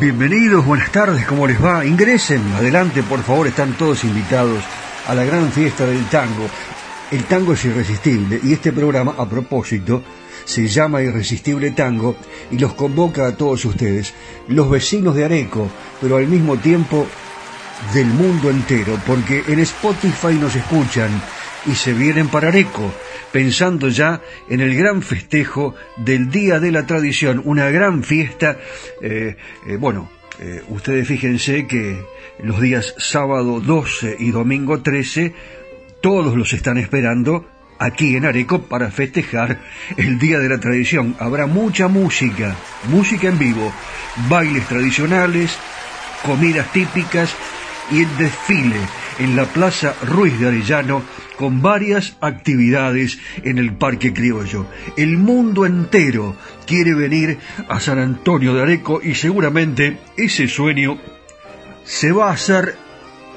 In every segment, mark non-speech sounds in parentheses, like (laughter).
Bienvenidos, buenas tardes, ¿cómo les va? Ingresen, adelante, por favor, están todos invitados a la gran fiesta del tango. El tango es irresistible y este programa, a propósito, se llama Irresistible Tango y los convoca a todos ustedes, los vecinos de Areco, pero al mismo tiempo del mundo entero, porque en Spotify nos escuchan y se vienen para Areco pensando ya en el gran festejo del Día de la Tradición, una gran fiesta. Eh, eh, bueno, eh, ustedes fíjense que los días sábado 12 y domingo 13, todos los están esperando aquí en Areco para festejar el Día de la Tradición. Habrá mucha música, música en vivo, bailes tradicionales, comidas típicas y el desfile en la Plaza Ruiz de Arellano con varias actividades en el Parque Criollo. El mundo entero quiere venir a San Antonio de Areco y seguramente ese sueño se va a hacer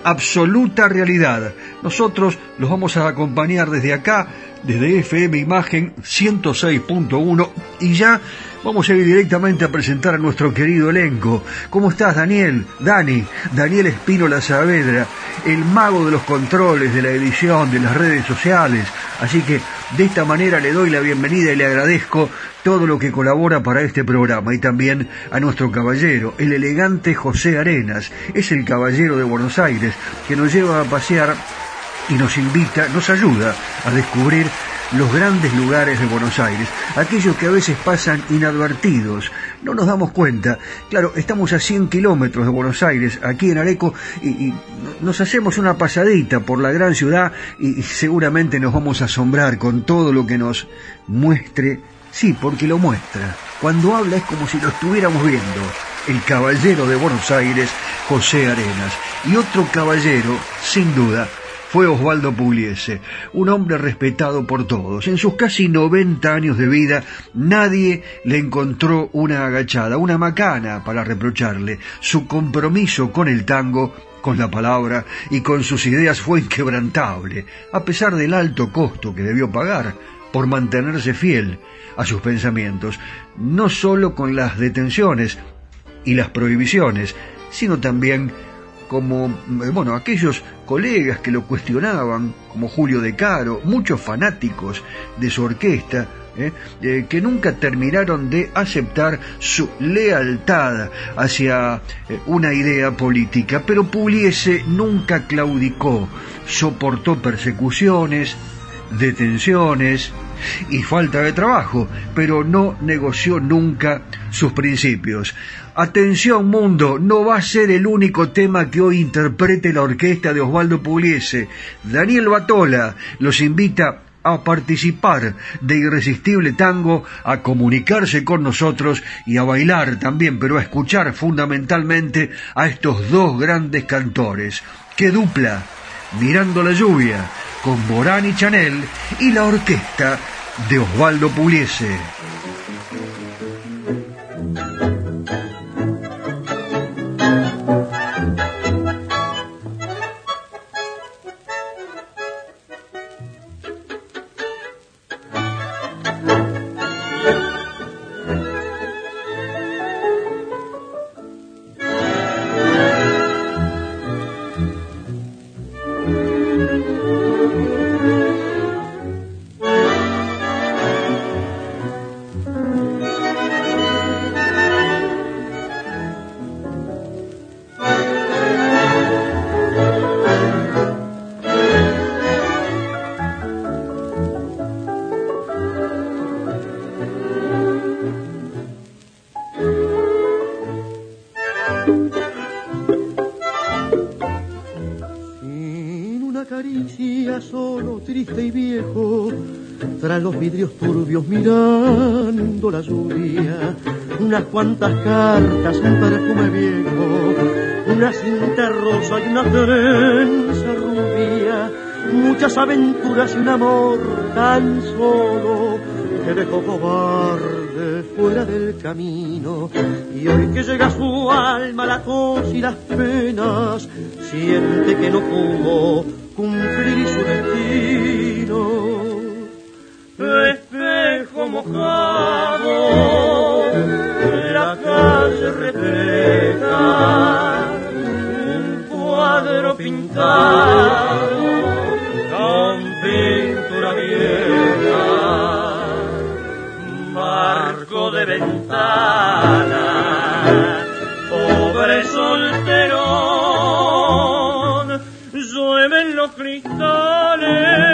absoluta realidad. Nosotros los vamos a acompañar desde acá desde FM Imagen 106.1 y ya vamos a ir directamente a presentar a nuestro querido elenco. ¿Cómo estás, Daniel? Dani, Daniel Espínola Saavedra, el mago de los controles, de la edición, de las redes sociales. Así que de esta manera le doy la bienvenida y le agradezco todo lo que colabora para este programa y también a nuestro caballero, el elegante José Arenas. Es el caballero de Buenos Aires que nos lleva a pasear y nos invita, nos ayuda a descubrir los grandes lugares de Buenos Aires, aquellos que a veces pasan inadvertidos, no nos damos cuenta. Claro, estamos a 100 kilómetros de Buenos Aires, aquí en Areco, y, nos hacemos una pasadita por la gran ciudad y, seguramente nos vamos a asombrar con todo lo que nos muestre. Sí, porque lo muestra. Cuando habla es como si lo estuviéramos viendo. El caballero de Buenos Aires, José Arenas. Y otro caballero, sin duda, fue Osvaldo Pugliese, un hombre respetado por todos. En sus casi 90 años de vida, nadie le encontró una agachada, una macana para reprocharle. Su compromiso con el tango con la palabra y con sus ideas fue inquebrantable, a pesar del alto costo que debió pagar por mantenerse fiel a sus pensamientos, no sólo con las detenciones y las prohibiciones, sino también como, eh, bueno, aquellos colegas que lo cuestionaban, como Julio De Caro, muchos fanáticos de su orquesta, eh, eh, que nunca terminaron de aceptar su lealtad hacia una idea política, pero Pugliese nunca claudicó, soportó persecuciones, detenciones y falta de trabajo, pero no negoció nunca sus principios. Atención mundo, no va a ser el único tema que hoy interprete la orquesta de Osvaldo Pugliese. Daniel Batola los invita a participar de Irresistible Tango, a comunicarse con nosotros y a bailar también, pero a escuchar fundamentalmente a estos dos grandes cantores. ¡Qué dupla! Mirando la lluvia, con Morán y Chanel y la orquesta de Osvaldo Pugliese. La unas cuantas cartas, un perfume viejo, una cinta rosa y una trenza rubia, muchas aventuras y un amor tan solo que dejó cobarde fuera del camino. Y hoy que llega su alma la tos y las penas, siente que no pudo cumplir su mojado, la calle refleja un cuadro pintado con pintura vieja, marco de ventana, pobre solterón, llueven los cristales.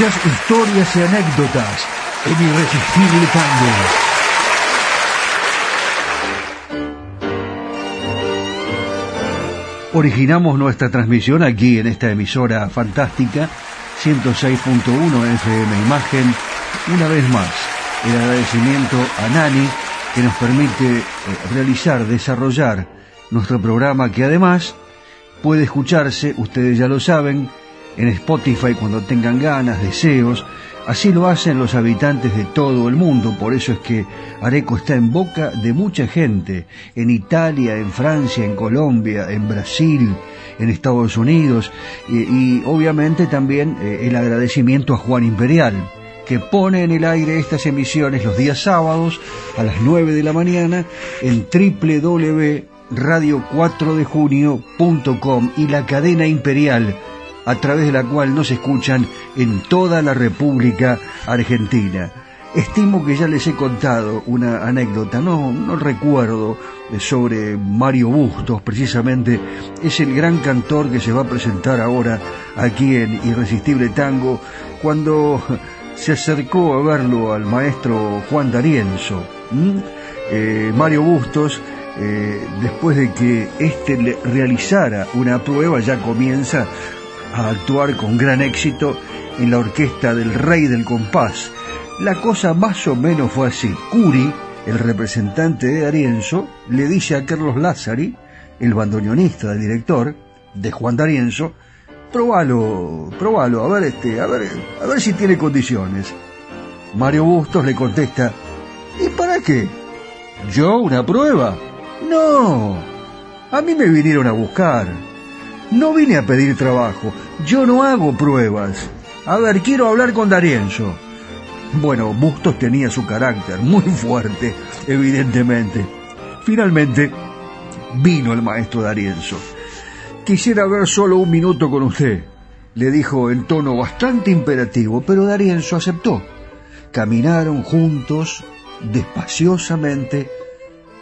Escuchás historias y anécdotas en Irresistible Tango. Originamos nuestra transmisión aquí en esta emisora fantástica 106.1 FM Imagen. Una vez más, el agradecimiento a Nani que nos permite eh, realizar, desarrollar nuestro programa que además puede escucharse, ustedes ya lo saben, en Spotify cuando tengan ganas, deseos. Así lo hacen los habitantes de todo el mundo, por eso es que Areco está en boca de mucha gente, en Italia, en Francia, en Colombia, en Brasil, en Estados Unidos, y, obviamente también eh, el agradecimiento a Juan Imperial, que pone en el aire estas emisiones los días sábados a las 9 de la mañana en www.radio4dejunio.com y la cadena imperial a través de la cual nos escuchan en toda la República Argentina. Estimo que ya les he contado una anécdota, no, no recuerdo, sobre Mario Bustos, precisamente, es el gran cantor que se va a presentar ahora aquí en Irresistible Tango, cuando se acercó a verlo al maestro Juan D'Arienzo. Eh, Mario Bustos, eh, después de que éste le realizara una prueba, ya comienza a actuar con gran éxito en la orquesta del Rey del Compás. La cosa más o menos fue así. Curi, el representante de Arienzo, le dice a Carlos Lázari, el bandoneonista del director, de Juan D'Arienzo, probalo, probalo, a ver este, a ver, a ver si tiene condiciones. Mario Bustos le contesta, ¿y para qué? ¿Yo una prueba? No, a mí me vinieron a buscar. No vine a pedir trabajo, yo no hago pruebas. A ver, quiero hablar con Darienzo. Bueno, Bustos tenía su carácter muy fuerte, evidentemente. Finalmente, vino el maestro Darienzo. Quisiera ver solo un minuto con usted, le dijo en tono bastante imperativo, pero Darienzo aceptó. Caminaron juntos, despaciosamente,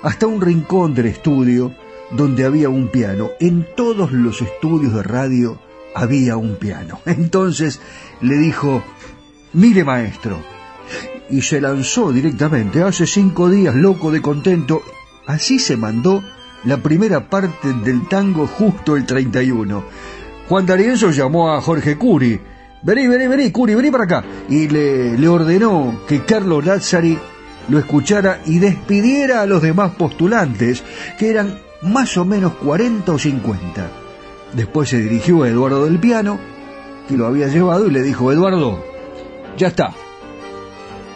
hasta un rincón del estudio donde había un piano. En todos los estudios de radio había un piano. (laughs) Entonces le dijo, mire maestro, y se lanzó directamente, hace cinco días, loco de contento, así se mandó la primera parte del tango justo el 31. Juan D'Arienzo llamó a Jorge Curi, vení, vení, vení, Curi, vení para acá, y le, le ordenó que Carlos Lazzari lo escuchara y despidiera a los demás postulantes, que eran más o menos 40 o 50. Después se dirigió a Eduardo del Piano, que lo había llevado, y le dijo, Eduardo, ya está.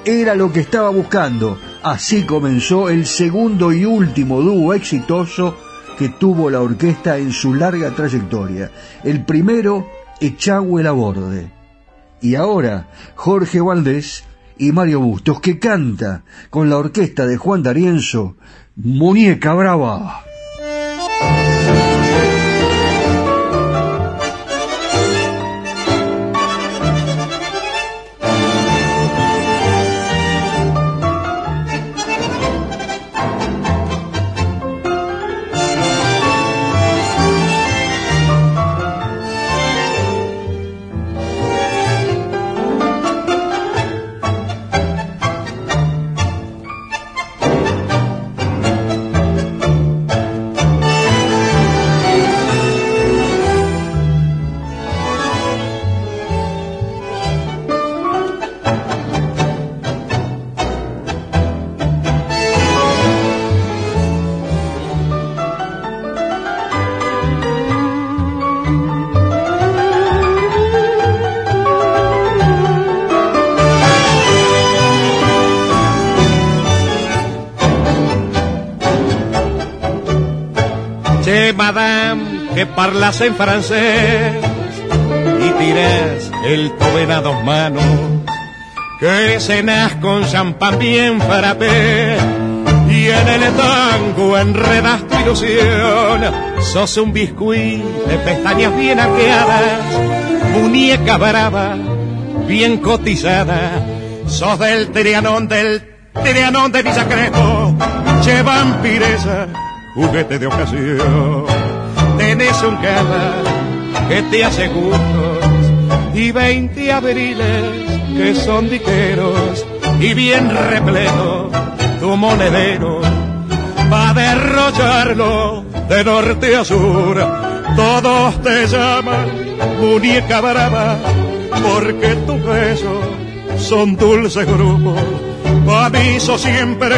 Era lo que estaba buscando. Así comenzó el segundo y último dúo exitoso que tuvo la orquesta en su larga trayectoria. El primero, Echagüe Laborde. Y ahora, Jorge Valdés y Mario Bustos, que canta con la orquesta de Juan D'Arienzo, Muñeca Brava. Que parlas en francés y tires el toben a dos manos, que cenas con champán bien frappé y en el tango enredas tu ilusión. Sos un biscuit de pestañas bien arqueadas, muñeca brava, bien cotizada. Sos del trianón, del trianón de Villacrepo, che vampiresa, juguete de ocasión tenés un cama que te hace gustos y veinte abriles que son diqueros y bien repleto tu monedero va derrocharlo de norte a sur. Todos te llaman muñeca brava porque tus besos son dulces grupos. Aviso siempre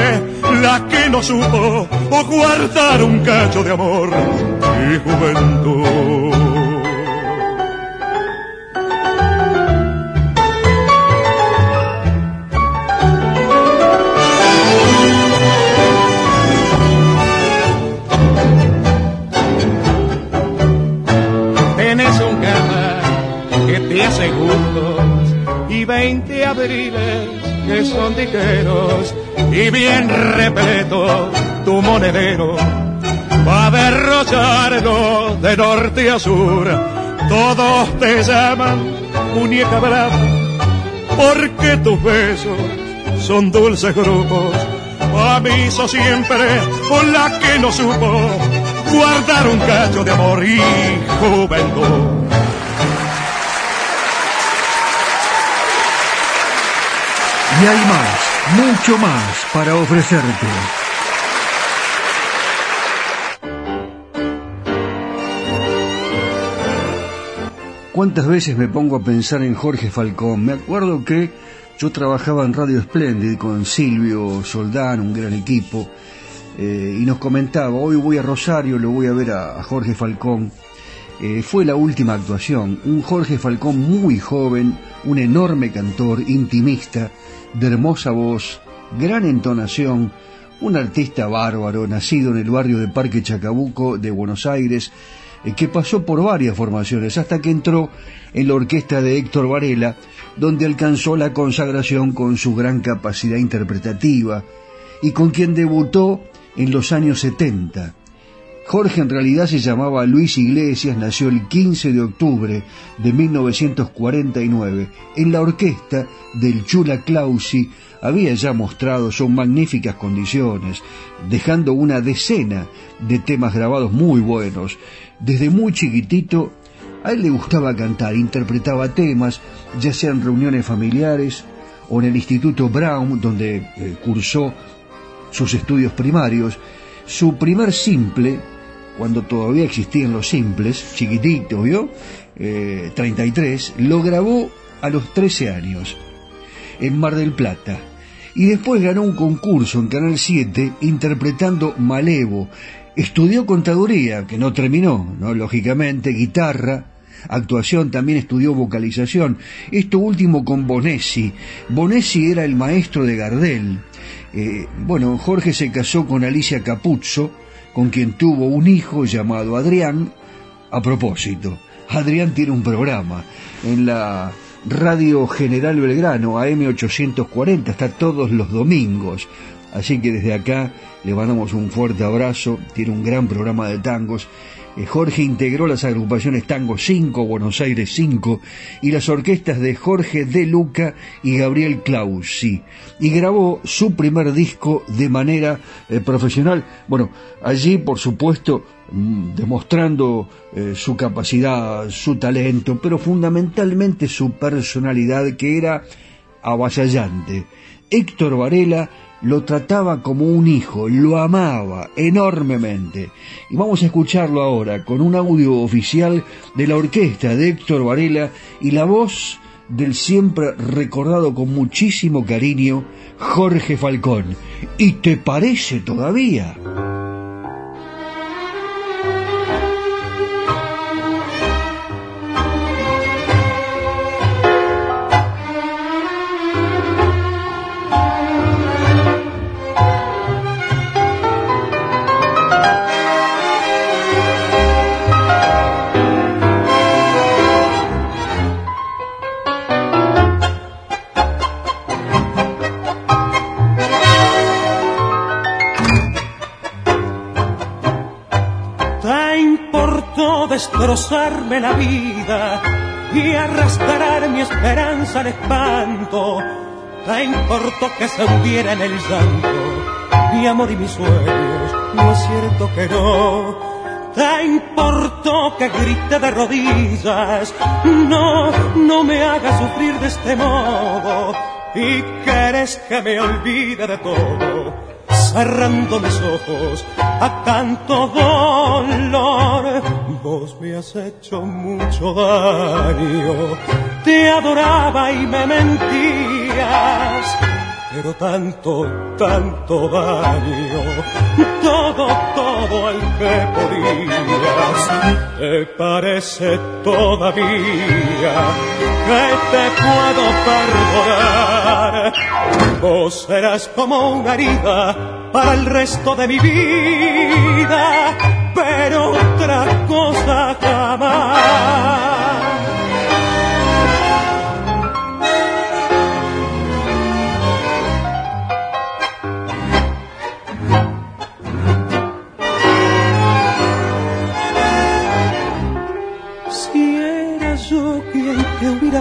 la que no supo o guardar un cacho de amor y juventud. y veinte abriles que son diqueros y bien repleto tu monedero va a derrocharlo de norte a sur. Todos te llaman muñeca brava porque tus besos son dulces grupos. Aviso siempre por la que no supo guardar un cacho de amor y juventud. Y hay más, mucho más para ofrecerte. ¿Cuántas veces me pongo a pensar en Jorge Falcón? Me acuerdo que yo trabajaba en Radio Splendid con Silvio Soldán, un gran equipo, eh, y nos comentaba, hoy voy a Rosario, lo voy a ver a, Jorge Falcón. Eh, fue la última actuación, un Jorge Falcón muy joven, un enorme cantor, intimista, de hermosa voz, gran entonación, un artista bárbaro, nacido en el barrio de Parque Chacabuco de Buenos Aires, eh, que pasó por varias formaciones hasta que entró en la orquesta de Héctor Varela, donde alcanzó la consagración con su gran capacidad interpretativa y con quien debutó en los años 70. Jorge en realidad se llamaba Luis Iglesias, nació el 15 de octubre de 1949 en la orquesta del Chula Clausi. Había ya mostrado sus magníficas condiciones, dejando una decena de temas grabados muy buenos. Desde muy chiquitito a él le gustaba cantar, interpretaba temas, ya sean reuniones familiares o en el Instituto Brown, donde eh, cursó sus estudios primarios. Su primer simple cuando todavía existían los simples, chiquitito, ¿vio? 33, eh, lo grabó a los 13 años, en Mar del Plata. Y después ganó un concurso en Canal 7 interpretando Malevo. Estudió contaduría, que no terminó, ¿no? Lógicamente, guitarra, actuación, también estudió vocalización. Esto último con Bonesi. Bonesi era el maestro de Gardel. Eh, bueno, Jorge se casó con Alicia Capuzzo, con quien tuvo un hijo llamado Adrián. A propósito, Adrián tiene un programa en la Radio General Belgrano, AM840, está todos los domingos. Así que desde acá le mandamos un fuerte abrazo, tiene un gran programa de tangos eh, Jorge integró las agrupaciones Tango 5, Buenos Aires 5 y las orquestas de Jorge De Luca y Gabriel Clausi y grabó su primer disco de manera eh, profesional. Bueno, allí por supuesto mm, demostrando eh, su capacidad, su talento, pero fundamentalmente su personalidad que era avasallante. Héctor Varela lo trataba como un hijo, lo amaba enormemente. Y vamos a escucharlo ahora con un audio oficial de la orquesta de Héctor Varela y la voz del siempre recordado con muchísimo cariño Jorge Falcón. ¿Y te parece todavía? Destrozarme la vida y arrastrar mi esperanza al espanto. Te importó que se hundiera en el llanto mi amor y mis sueños, no es cierto que no. te importó que grite de rodillas. No, no me hagas sufrir de este modo. Y quieres que me olvide de todo, cerrando mis ojos a tanto dolor. Vos me has hecho mucho daño, te adoraba y me mentías pero tanto, tanto daño, todo, todo el que podías, te parece todavía que te puedo perdonar. Vos serás como una herida para el resto de mi vida, pero otra cosa jamás.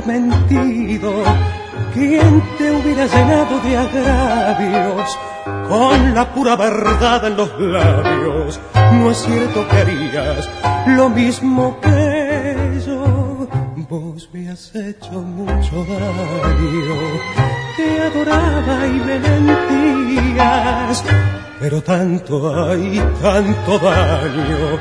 mentido, ¿quién te hubiera llenado de agravios con la pura verdad en los labios? No es cierto que harías lo mismo que yo. Vos me has hecho mucho daño, te adoraba y me mentías pero tanto hay, tanto daño,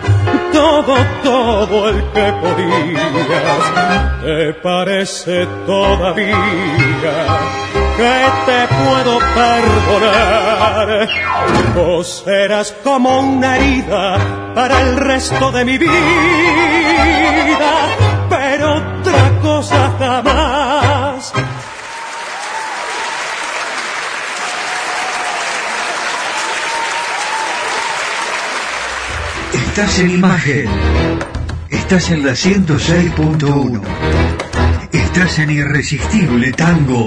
todo, todo el que podías, te parece todavía que te puedo perdonar. Vos serás como una herida para el resto de mi vida, pero otra cosa jamás Estás en imagen. Estás en la 106.1. Estás en Irresistible Tango.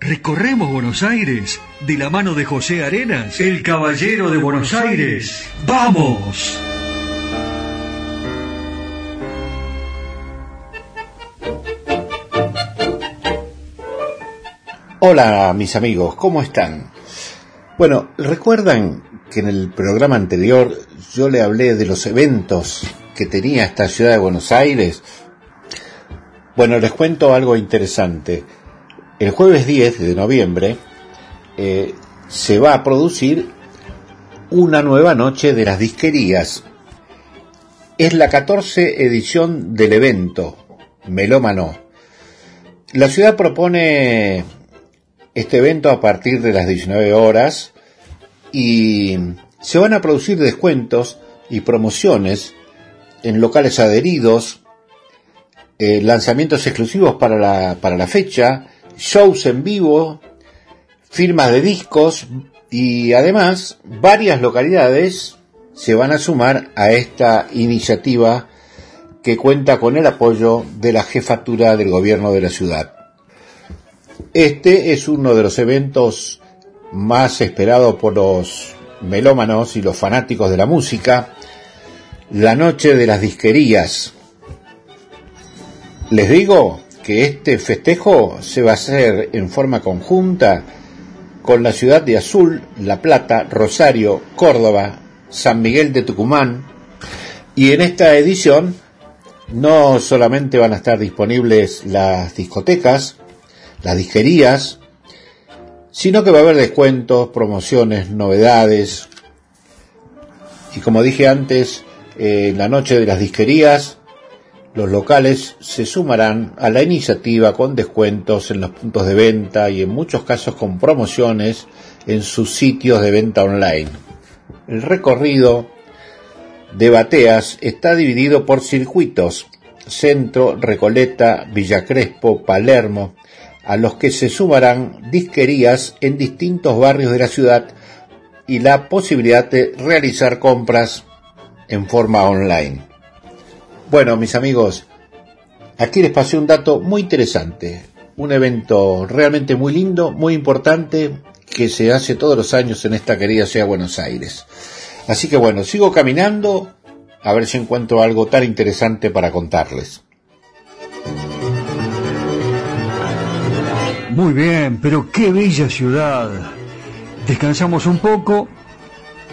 recorremos Buenos Aires de la mano de José Arenas, el caballero de Buenos Aires. ¡Vamos! Hola mis amigos, ¿cómo están? Bueno, ¿recuerdan que en el programa anterior yo le hablé de los eventos que tenía esta ciudad de Buenos Aires? Bueno, les cuento algo interesante. El jueves 10 de noviembre eh, se va a producir una nueva noche de las disquerías. Es la 14 edición del evento Melómano. La ciudad propone este evento a partir de las 19 horas y se van a producir descuentos y promociones en locales adheridos, eh, lanzamientos exclusivos para la, para la fecha, shows en vivo, firmas de discos y además varias localidades se van a sumar a esta iniciativa que cuenta con el apoyo de la jefatura del gobierno de la ciudad. Este es uno de los eventos más esperados por los melómanos y los fanáticos de la música, la noche de las disquerías. Les digo que este festejo se va a hacer en forma conjunta con la ciudad de Azul, La Plata, Rosario, Córdoba, San Miguel de Tucumán y en esta edición no solamente van a estar disponibles las discotecas, las disquerías, sino que va a haber descuentos, promociones, novedades. Y como dije antes, en la noche de las disquerías, los locales se sumarán a la iniciativa con descuentos en los puntos de venta y en muchos casos con promociones en sus sitios de venta online. El recorrido de Bateas está dividido por circuitos, Centro, Recoleta, Villa Crespo, Palermo, a los que se sumarán disquerías en distintos barrios de la ciudad y la posibilidad de realizar compras en forma online. Bueno, mis amigos, aquí les pasé un dato muy interesante, un evento realmente muy lindo, muy importante, que se hace todos los años en esta querida ciudad de Buenos Aires. Así que bueno, sigo caminando a ver si encuentro algo tan interesante para contarles. Muy bien, pero qué bella ciudad. Descansamos un poco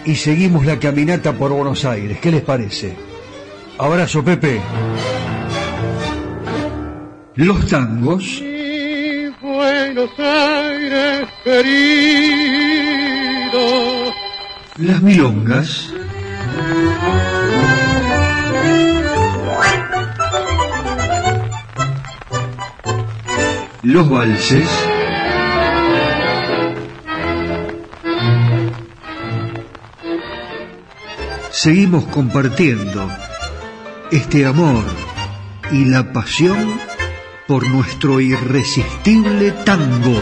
y seguimos la caminata por Buenos Aires. ¿Qué les parece? Abrazo, Pepe. Los tangos. Buenos Aires querido. Las milongas. los valses, seguimos compartiendo este amor y la pasión por nuestro irresistible tango.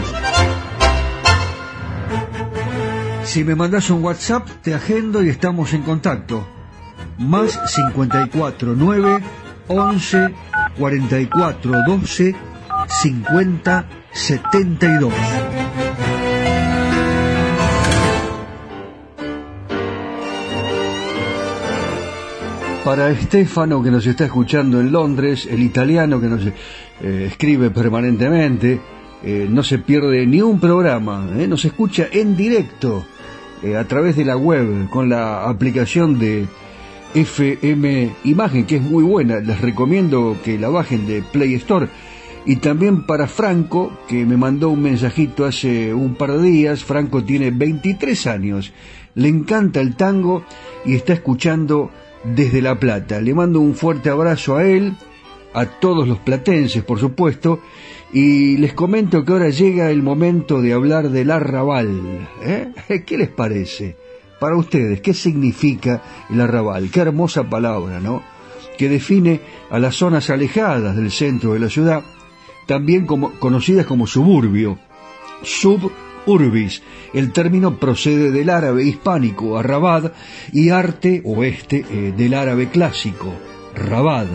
Si me mandas un WhatsApp, te agendo y estamos en contacto. Más 54 9 11 44 12 5072. Para Estefano que nos está escuchando en Londres, el italiano que nos eh, escribe permanentemente, eh, no se pierde ni un programa, eh, nos escucha en directo a través de la web con la aplicación de FM Imagen, que es muy buena. Les recomiendo que la bajen de Play Store y también para Franco, que me mandó un mensajito hace un par de días. Franco tiene 23 años, le encanta el tango y está escuchando desde La Plata. Le mando un fuerte abrazo a él, a todos los platenses, por supuesto, y les comento que ahora llega el momento de hablar del arrabal. ¿eh? (laughs) ¿Qué les parece? Para ustedes, ¿qué significa el arrabal? Qué hermosa palabra, ¿no? Que define a las zonas alejadas del centro de la ciudad también como, conocidas como suburbio, suburbis. El término procede del árabe hispánico, arrabad, y arte oeste eh, del árabe clásico, rabad.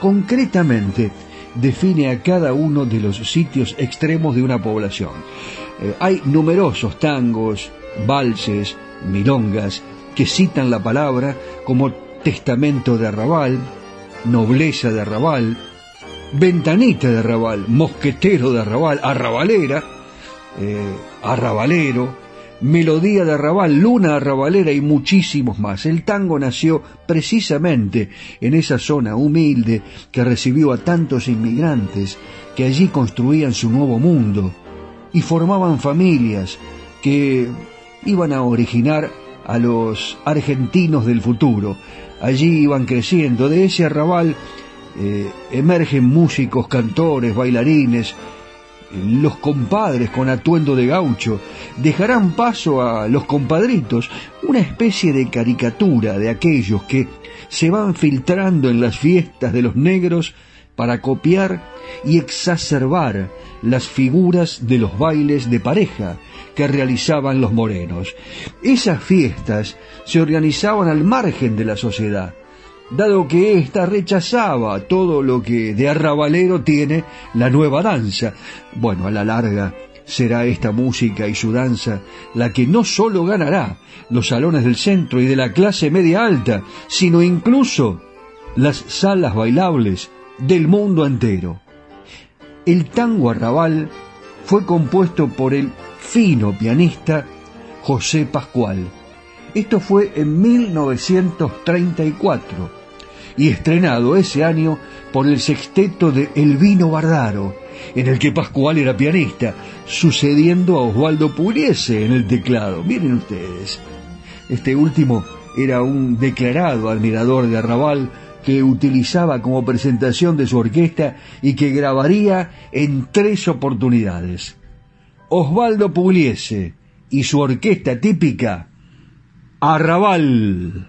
Concretamente, define a cada uno de los sitios extremos de una población. Eh, hay numerosos tangos, valses, milongas, que citan la palabra como testamento de arrabal, nobleza de arrabal, ventanita de arrabal, mosquetero de arrabal, arrabalera, eh, arrabalero, melodía de arrabal, luna arrabalera y muchísimos más. El tango nació precisamente en esa zona humilde que recibió a tantos inmigrantes que allí construían su nuevo mundo y formaban familias que iban a originar a los argentinos del futuro. Allí iban creciendo, de ese arrabal eh, emergen músicos, cantores, bailarines, los compadres con atuendo de gaucho, dejarán paso a los compadritos, una especie de caricatura de aquellos que se van filtrando en las fiestas de los negros para copiar y exacerbar las figuras de los bailes de pareja que realizaban los morenos. Esas fiestas se organizaban al margen de la sociedad, dado que ésta rechazaba todo lo que de arrabalero tiene la nueva danza. Bueno, a la larga será esta música y su danza la que no sólo ganará los salones del centro y de la clase media alta, sino incluso las salas bailables del mundo entero. El tango arrabal fue compuesto por el fino pianista José Pascual. Esto fue en 1934 y estrenado ese año por el sexteto de Elvino Bardaro, en el que Pascual era pianista, sucediendo a Osvaldo Pugliese en el teclado. Miren ustedes, este último era un declarado admirador de Arrabal que utilizaba como presentación de su orquesta y que grabaría en tres oportunidades. Osvaldo Pugliese y su orquesta típica, Arrabal.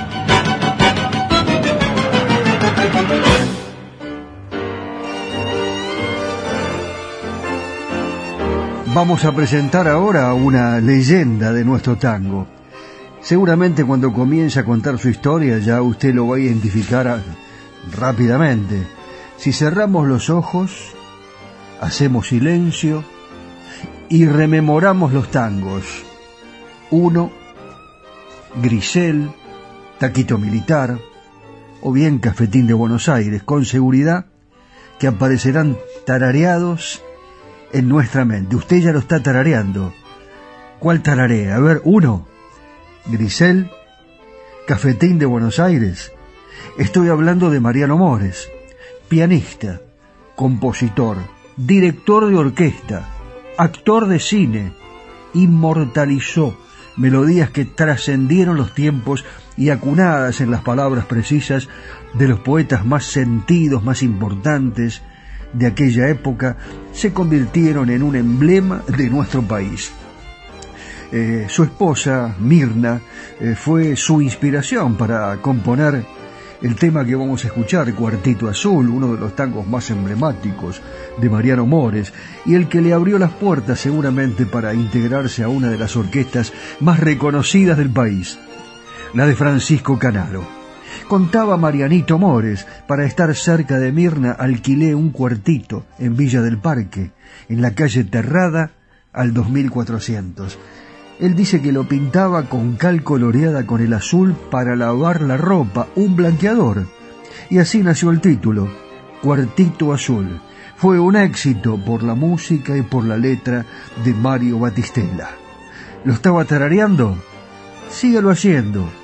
Vamos a presentar ahora una leyenda de nuestro tango. Seguramente cuando comience a contar su historia ya usted lo va a identificar rápidamente. Si cerramos los ojos, hacemos silencio y rememoramos los tangos. Uno, Grisel, Taquito Militar, o bien Cafetín de Buenos Aires, con seguridad que aparecerán tarareados en nuestra mente. Usted ya lo está tarareando. ¿Cuál tararea? A ver, uno. Grisel, Cafetín de Buenos Aires. Estoy hablando de Mariano Mores, pianista, compositor, director de orquesta, actor de cine. Inmortalizó melodías que trascendieron los tiempos y acunadas en las palabras precisas de los poetas más sentidos, más importantes de aquella época, se convirtieron en un emblema de nuestro país. Eh, su esposa, Mirna, eh, fue su inspiración para componer el tema que vamos a escuchar, Cuartito Azul, uno de los tangos más emblemáticos de Mariano Mores, y el que le abrió las puertas seguramente para integrarse a una de las orquestas más reconocidas del país, la de Francisco Canaro. Contaba Marianito Mores, para estar cerca de Mirna alquilé un cuartito en Villa del Parque, en la calle Terrada, al 2400. Él dice que lo pintaba con cal coloreada con el azul para lavar la ropa, un blanqueador. Y así nació el título, Cuartito Azul. Fue un éxito por la música y por la letra de Mario Batistella. ¿Lo estaba tarareando? Síguelo haciendo.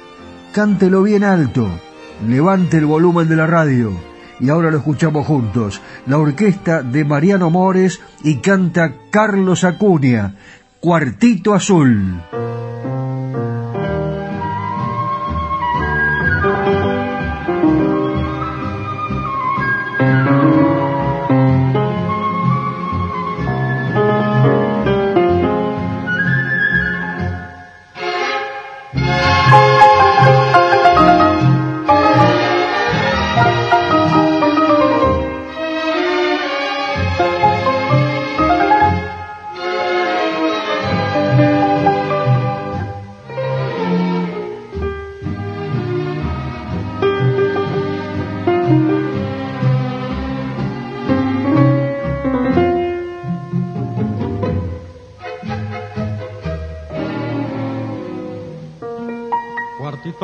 Cántelo bien alto. Levante el volumen de la radio. Y ahora lo escuchamos juntos. La orquesta de Mariano Mores y canta Carlos Acuña. Cuartito Azul.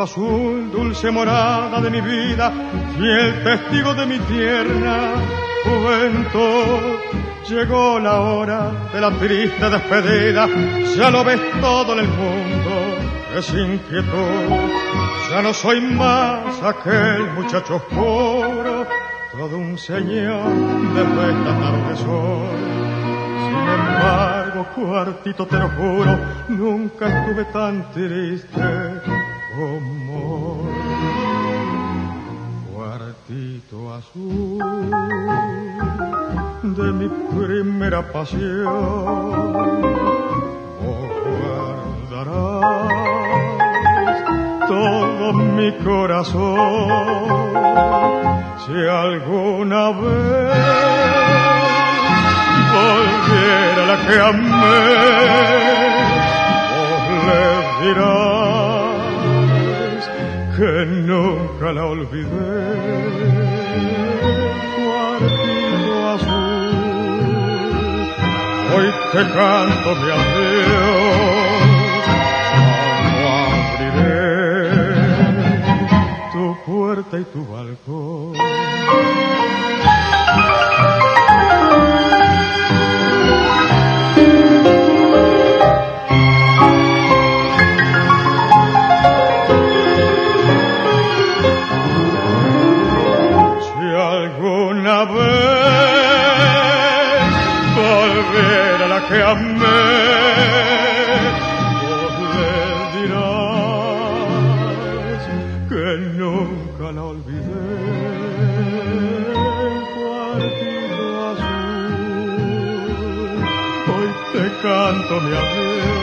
Azul, dulce morada de mi vida, fiel testigo de mi tierna juventud. Llegó la hora de la triste despedida, ya lo ves todo en el mundo, es inquietud. Ya no soy más aquel muchacho oscuro, todo un señor desde esta tarde sol. Sin embargo, cuartito, te lo juro, nunca estuve tan triste como de mi primera pasión, vos guardarás todo mi corazón. Si alguna vez volviera la que amé, vos le dirás que nunca la olvidé. Cuartito azul, hoy te canto mi adiós, no abriré tu puerta y tu balcón. La que amé. Vos le dirás que nunca la olvidé. Cuartito azul, hoy te canto mi adiós.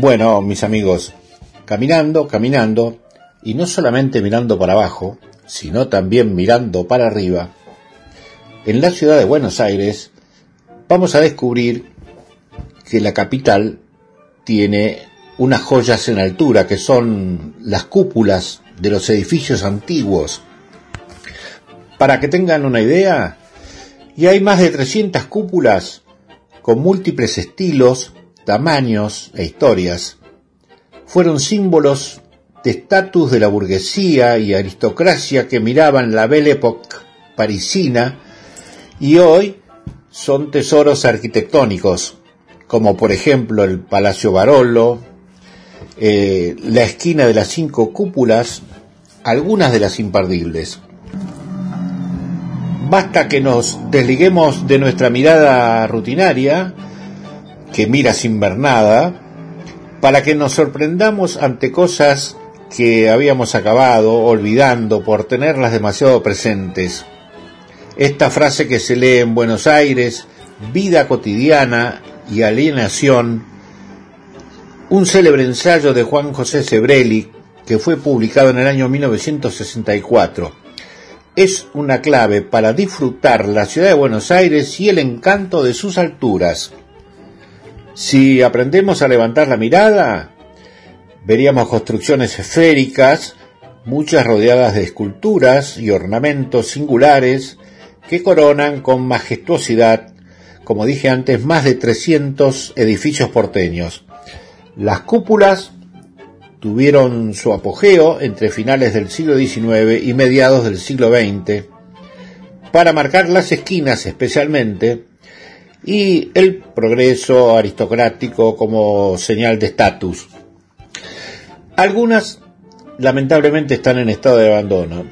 Bueno, mis amigos, caminando, caminando, y no solamente mirando para abajo, sino también mirando para arriba, en la ciudad de Buenos Aires vamos a descubrir que la capital tiene unas joyas en altura, que son las cúpulas de los edificios antiguos. Para que tengan una idea, y hay más de 300 cúpulas con múltiples estilos, tamaños e historias, fueron símbolos de estatus de la burguesía y aristocracia que miraban la Belle Époque parisina y hoy son tesoros arquitectónicos, como por ejemplo el Palacio Barolo, eh, la esquina de las cinco cúpulas, algunas de las imperdibles. Basta que nos desliguemos de nuestra mirada rutinaria, que mira sin ver nada, para que nos sorprendamos ante cosas que habíamos acabado olvidando por tenerlas demasiado presentes. Esta frase que se lee en Buenos Aires, vida cotidiana y alienación, un célebre ensayo de Juan José Sebrelli que fue publicado en el año 1964. Es una clave para disfrutar la ciudad de Buenos Aires y el encanto de sus alturas. Si aprendemos a levantar la mirada, veríamos construcciones esféricas, muchas rodeadas de esculturas y ornamentos singulares que coronan con majestuosidad, como dije antes, más de 300 edificios porteños. Las cúpulas tuvieron su apogeo entre finales del siglo XIX y mediados del siglo XX, para marcar las esquinas especialmente, y el progreso aristocrático como señal de estatus. Algunas lamentablemente están en estado de abandono,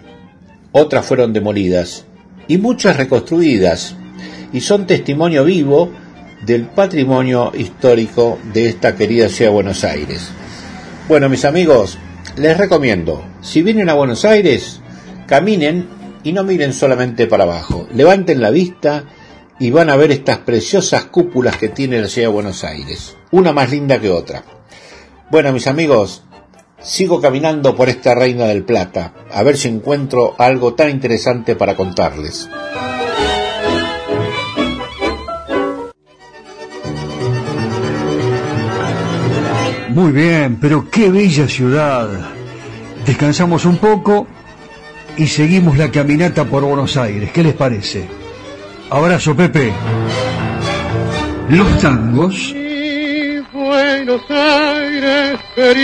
otras fueron demolidas y muchas reconstruidas y son testimonio vivo del patrimonio histórico de esta querida ciudad de Buenos Aires. Bueno, mis amigos, les recomiendo, si vienen a Buenos Aires, caminen y no miren solamente para abajo, levanten la vista y van a ver estas preciosas cúpulas que tiene la ciudad de Buenos Aires, una más linda que otra. Bueno, mis amigos, sigo caminando por esta Reina del Plata, a ver si encuentro algo tan interesante para contarles. Muy bien, pero qué bella ciudad. Descansamos un poco y seguimos la caminata por Buenos Aires. ¿Qué les parece? Abrazo, Pepe. Los tangos. Buenos Aires querido.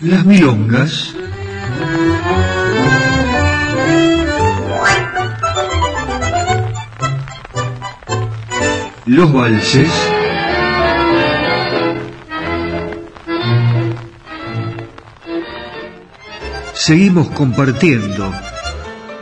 Las milongas. Los valses. seguimos compartiendo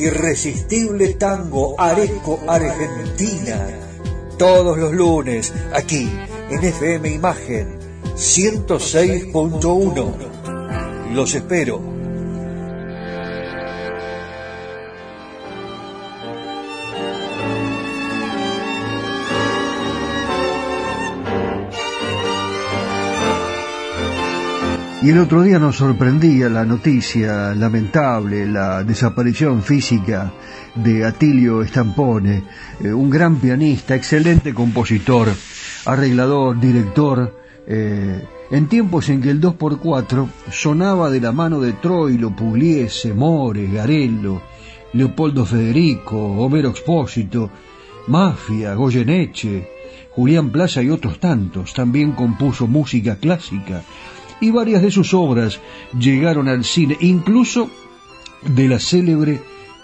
Irresistible Tango Areco Argentina. Todos los lunes, aquí, en FM Imagen 106.1. Los espero. Y el otro día nos sorprendía la noticia lamentable, la desaparición física de Atilio Stampone, eh, un gran pianista, excelente compositor, arreglador, director, eh, en tiempos en que el 2x4 sonaba de la mano de Troilo, Pugliese, More, Garello, Leopoldo Federico, Homero Expósito, Mafia, Goyeneche, Julián Plaza y otros tantos. También compuso música clásica, y varias de sus obras llegaron al cine, incluso de la célebre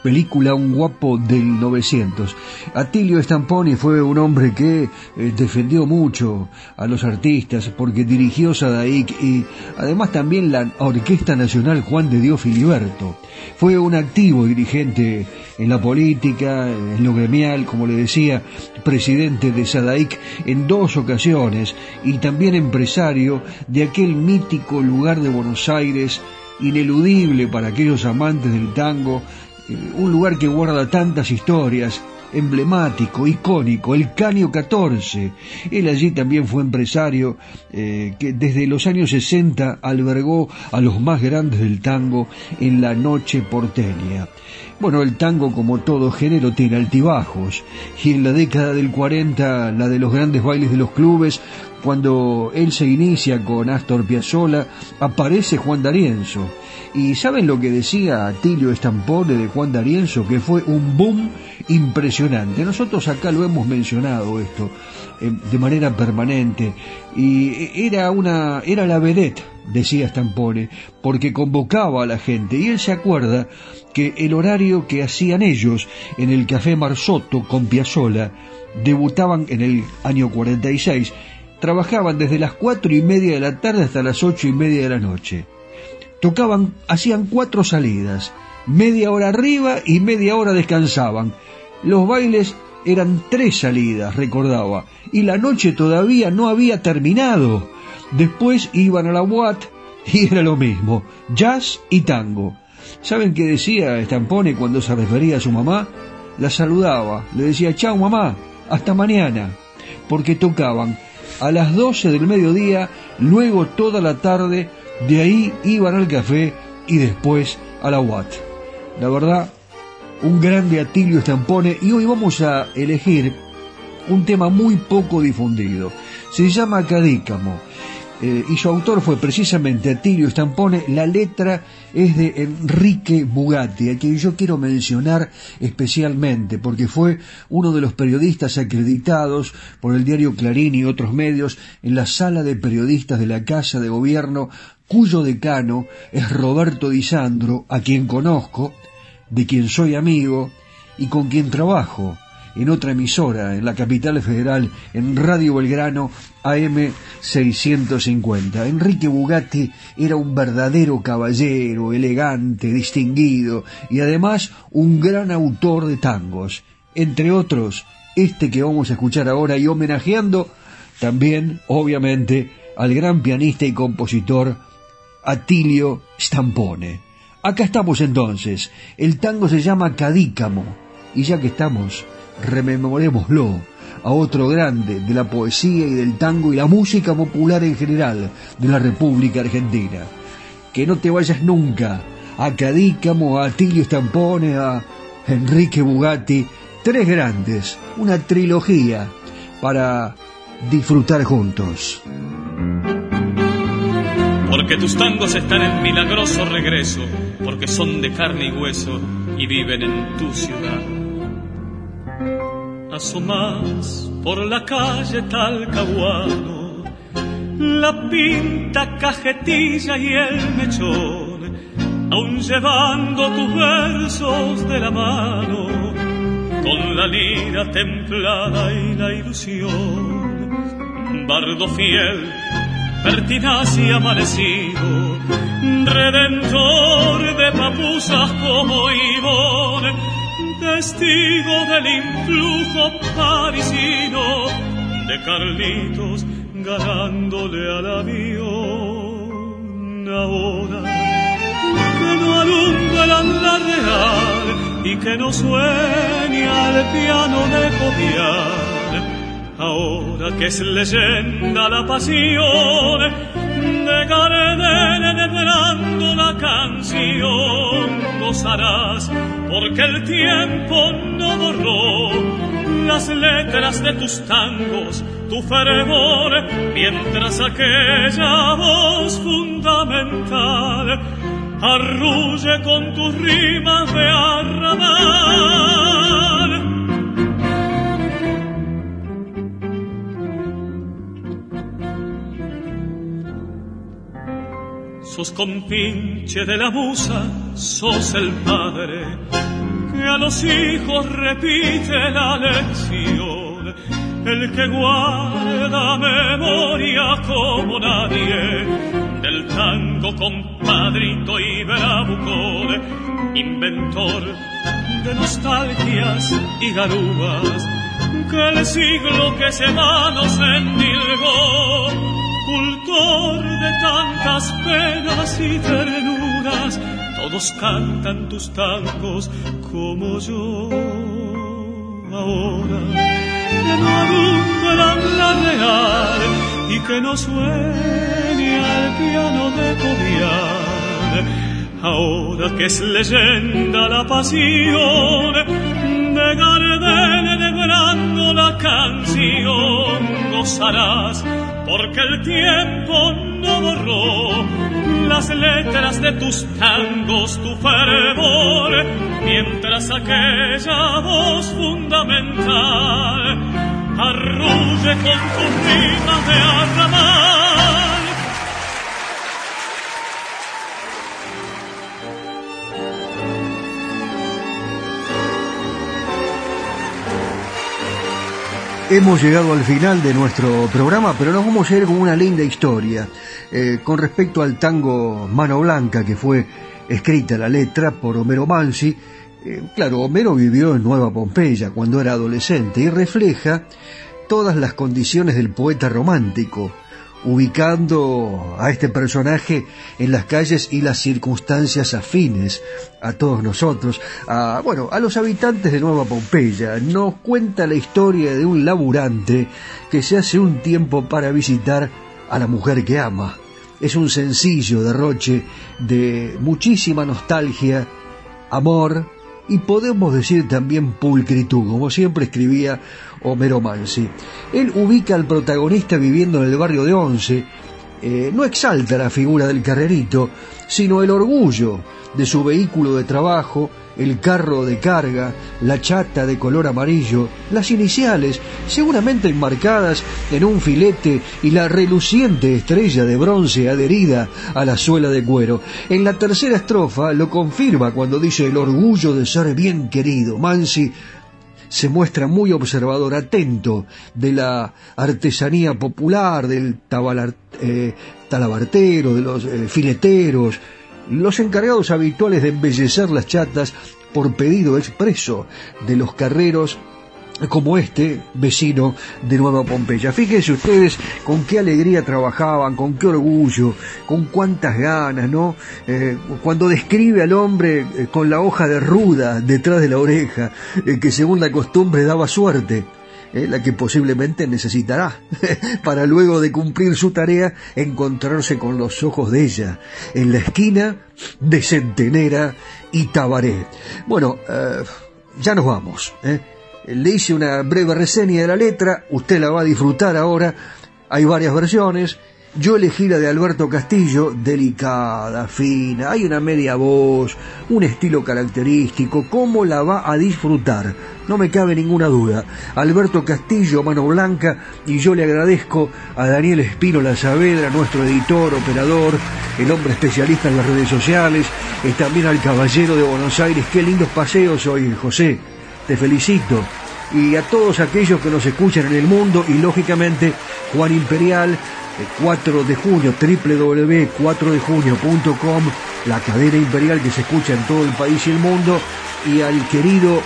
película Un guapo del 900. Atilio Stamponi fue un hombre que eh, defendió mucho a los artistas porque dirigió Sadaik y además también la Orquesta Nacional Juan de Dios Filiberto. Fue un activo dirigente en la política, en lo gremial, como le decía, presidente de Sadaik en dos ocasiones y también empresario de aquel mítico lugar de Buenos Aires ineludible para aquellos amantes del tango un lugar que guarda tantas historias, emblemático, icónico, el Canio 14. Él allí también fue empresario eh, que desde los años 60 albergó a los más grandes del tango en la noche porteña. Bueno, el tango como todo género tiene altibajos y en la década del 40 la de los grandes bailes de los clubes cuando él se inicia con Astor Piazzolla aparece Juan D'Arienzo ¿Y saben lo que decía Atilio Estampone de Juan D'Arienzo? Que fue un boom impresionante. Nosotros acá lo hemos mencionado esto eh, de manera permanente y era una era la vedette, decía Stampone, porque convocaba a la gente y él se acuerda que el horario que hacían ellos en el Café Marsotto con Piazzola debutaban en el año 46, trabajaban desde las cuatro y media de la tarde hasta las ocho y media de la noche. Tocaban, hacían cuatro salidas, media hora arriba y media hora descansaban. Los bailes eran tres salidas, recordaba, y la noche todavía no había terminado. Después iban a la Watt y era lo mismo, jazz y tango. ¿Saben qué decía Stampone cuando se refería a su mamá? La saludaba, le decía, chao mamá, hasta mañana, porque tocaban a las doce del mediodía, luego toda la tarde, de ahí iban al café y después a la Watt. La verdad, un grande Atilio Stampone y hoy vamos a elegir un tema muy poco difundido. Se llama Cadícamo eh, y su autor fue precisamente Atilio Stampone. La letra es de Enrique Bugatti, a quien yo quiero mencionar especialmente, porque fue uno de los periodistas acreditados por el diario Clarín y otros medios en la sala de periodistas de la Casa de Gobierno, cuyo decano es Roberto Di Sandro, a quien conozco, de quien soy amigo y con quien trabajo en otra emisora en la capital federal, en Radio Belgrano AM 650. Enrique Bugatti era un verdadero caballero, elegante, distinguido y además un gran autor de tangos, entre otros este que vamos a escuchar ahora y homenajeando también, obviamente, al gran pianista y compositor Atilio Stampone. Acá estamos entonces. El tango se llama Cadícamo. Y ya que estamos, rememorémoslo a otro grande de la poesía y del tango y la música popular en general de la República Argentina. Que no te vayas nunca a Cadícamo, a Atilio Stampone, a Enrique Bugatti, tres grandes, una trilogía para disfrutar juntos. Porque tus tangos están en milagroso regreso, porque son de carne y hueso y viven en tu ciudad. Asomas por la calle Talcahuano, la pinta cajetilla y el mechón, aún llevando tus versos de la mano, con la lira templada y la ilusión, bardo fiel, pertinaz y amanecido, redentor de papusas como Ivón, testigo del influjo parisino de Carlitos ganándole al avión. Ahora que no alumbra la real y que no sueña el piano de copiar. Ahora que es leyenda la pasión de Gardel entrando la canción, gozarás porque el tiempo no borró las letras de tus tangos, tu fervor, mientras aquella voz fundamental arrulle con tus rimas de arrabal sos compinche de la musa, sos el padre que a los hijos repite la lección, el que guarda memoria como nadie del tango compadrito y bravucón, inventor de nostalgias y garúas, que el siglo que se va nos endilgó cultor de tantas penas y ternuras, todos cantan tus tangos como yo. Ahora que no alumbran la real y que no sueña el piano de Cobian, ahora que es leyenda la pasión de Gardel la canción gozarás, porque el tiempo no borró las letras de tus tangos, tu fervor, mientras aquella voz fundamental arrulle con tu rima de arrabal Hemos llegado al final de nuestro programa, pero nos vamos a ir con una linda historia eh, con respecto al tango Mano Blanca, que fue escrita la letra por Homero Mansi. Eh, claro, Homero vivió en Nueva Pompeya cuando era adolescente y refleja todas las condiciones del poeta romántico, ubicando a este personaje en las calles y las circunstancias afines a todos nosotros, a, bueno, a los habitantes de Nueva Pompeya. Nos cuenta la historia de un laburante que se hace un tiempo para visitar a la mujer que ama. Es un sencillo derroche de muchísima nostalgia, amor y podemos decir también pulcritud, como siempre escribía Homero Mansi. Él ubica al protagonista viviendo en el barrio de Once, eh, no exalta la figura del carrerito, sino el orgullo de su vehículo de trabajo, el carro de carga, la chata de color amarillo, las iniciales, seguramente enmarcadas en un filete y la reluciente estrella de bronce adherida a la suela de cuero. En la tercera estrofa lo confirma cuando dice el orgullo de ser bien querido. Mansi se muestra muy observador, atento de la artesanía popular, del eh, talabartero, de los eh, fileteros, los encargados habituales de embellecer las chatas por pedido expreso de los carreros como este vecino de Nueva Pompeya. Fíjense ustedes con qué alegría trabajaban, con qué orgullo, con cuántas ganas, ¿no? Eh, cuando describe al hombre eh, con la hoja de ruda detrás de la oreja, eh, que según la costumbre daba suerte. la que posiblemente necesitará, (laughs) para luego de cumplir su tarea encontrarse con los ojos de ella, en la esquina de Centenera y Tabaré. Bueno, ya nos vamos. ¿eh? Le hice una breve reseña de la letra, usted la va a disfrutar ahora, hay varias versiones, yo elegí la de Alberto Castillo, delicada, fina, hay una media voz, un estilo característico, ¿cómo la va a disfrutar? No me cabe ninguna duda. Alberto Castillo, mano blanca, y yo le agradezco a Daniel Espino Saavedra, nuestro editor, operador, el hombre especialista en las redes sociales, y también al caballero de Buenos Aires. Qué lindos paseos hoy, José te felicito. Y a todos aquellos que nos escuchan en el mundo y lógicamente Juan Imperial, 4 de junio, www.4dejunio.com, la cadena imperial que se escucha en todo el país y el mundo, y al querido eh,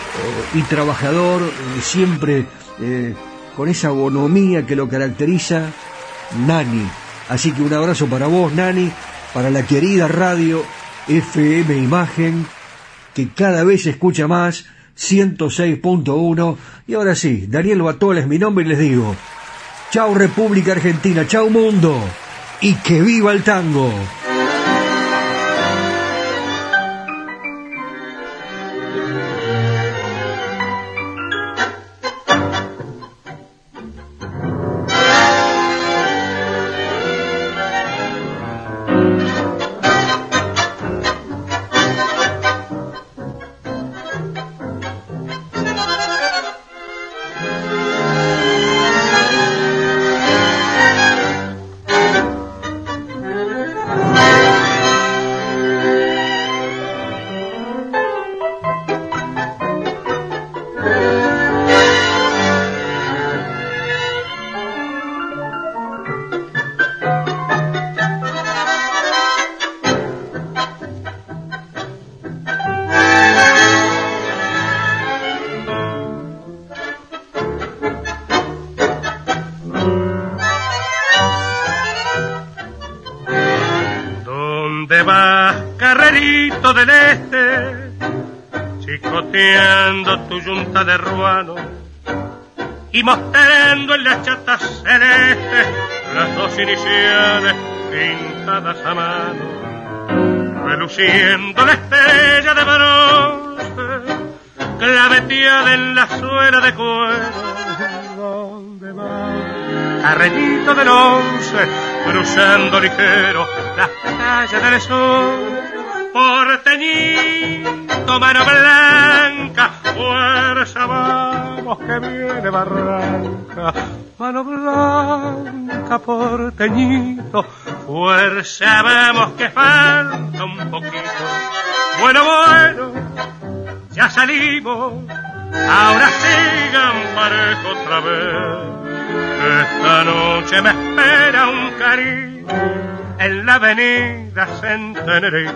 y trabajador, eh, siempre eh, con esa bonomía que lo caracteriza, Nani. Así que un abrazo para vos, Nani, para la querida radio FM Imagen, que cada vez se escucha más 106.1. Y ahora sí, Daniel Batola es mi nombre y les digo, chao República Argentina, chao mundo, y que viva el tango. De ruano y mostrando en las chatas celestes las dos iniciales pintadas a mano, reluciendo la estrella de bronce claveteada en la suela de cuero. ¿Dónde va? Carretito del once, cruzando ligero las calles del sur. Mano blanca, fuerza vamos que viene barranca. Mano blanca, porteñito, fuerza vamos que falta un poquito. Bueno, bueno, ya salimos, ahora sigan parejo otra vez. Esta noche me espera un cariño en la avenida Centenera y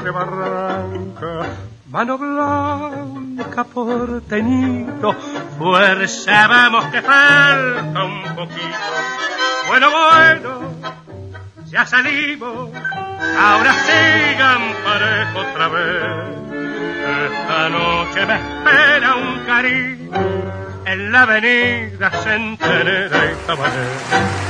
viene barranca. Mano blanca, porteñito, fuerza vamos, que falta un poquito. Bueno, bueno, ya salimos, ahora sigan parejo otra vez. Esta noche me espera un cariño en la avenida Centenera y Tabaré.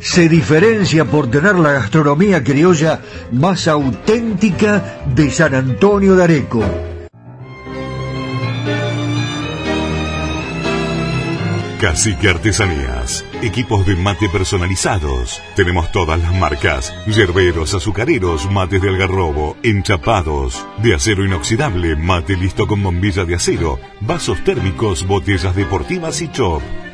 se diferencia por tener la gastronomía criolla más auténtica de San Antonio de Areco. Cacique Artesanías. Equipos de mate personalizados. Tenemos todas las marcas. Yerberos, azucareros, mates de algarrobo, enchapados, de acero inoxidable, mate listo con bombilla de acero, vasos térmicos, botellas deportivas y chop.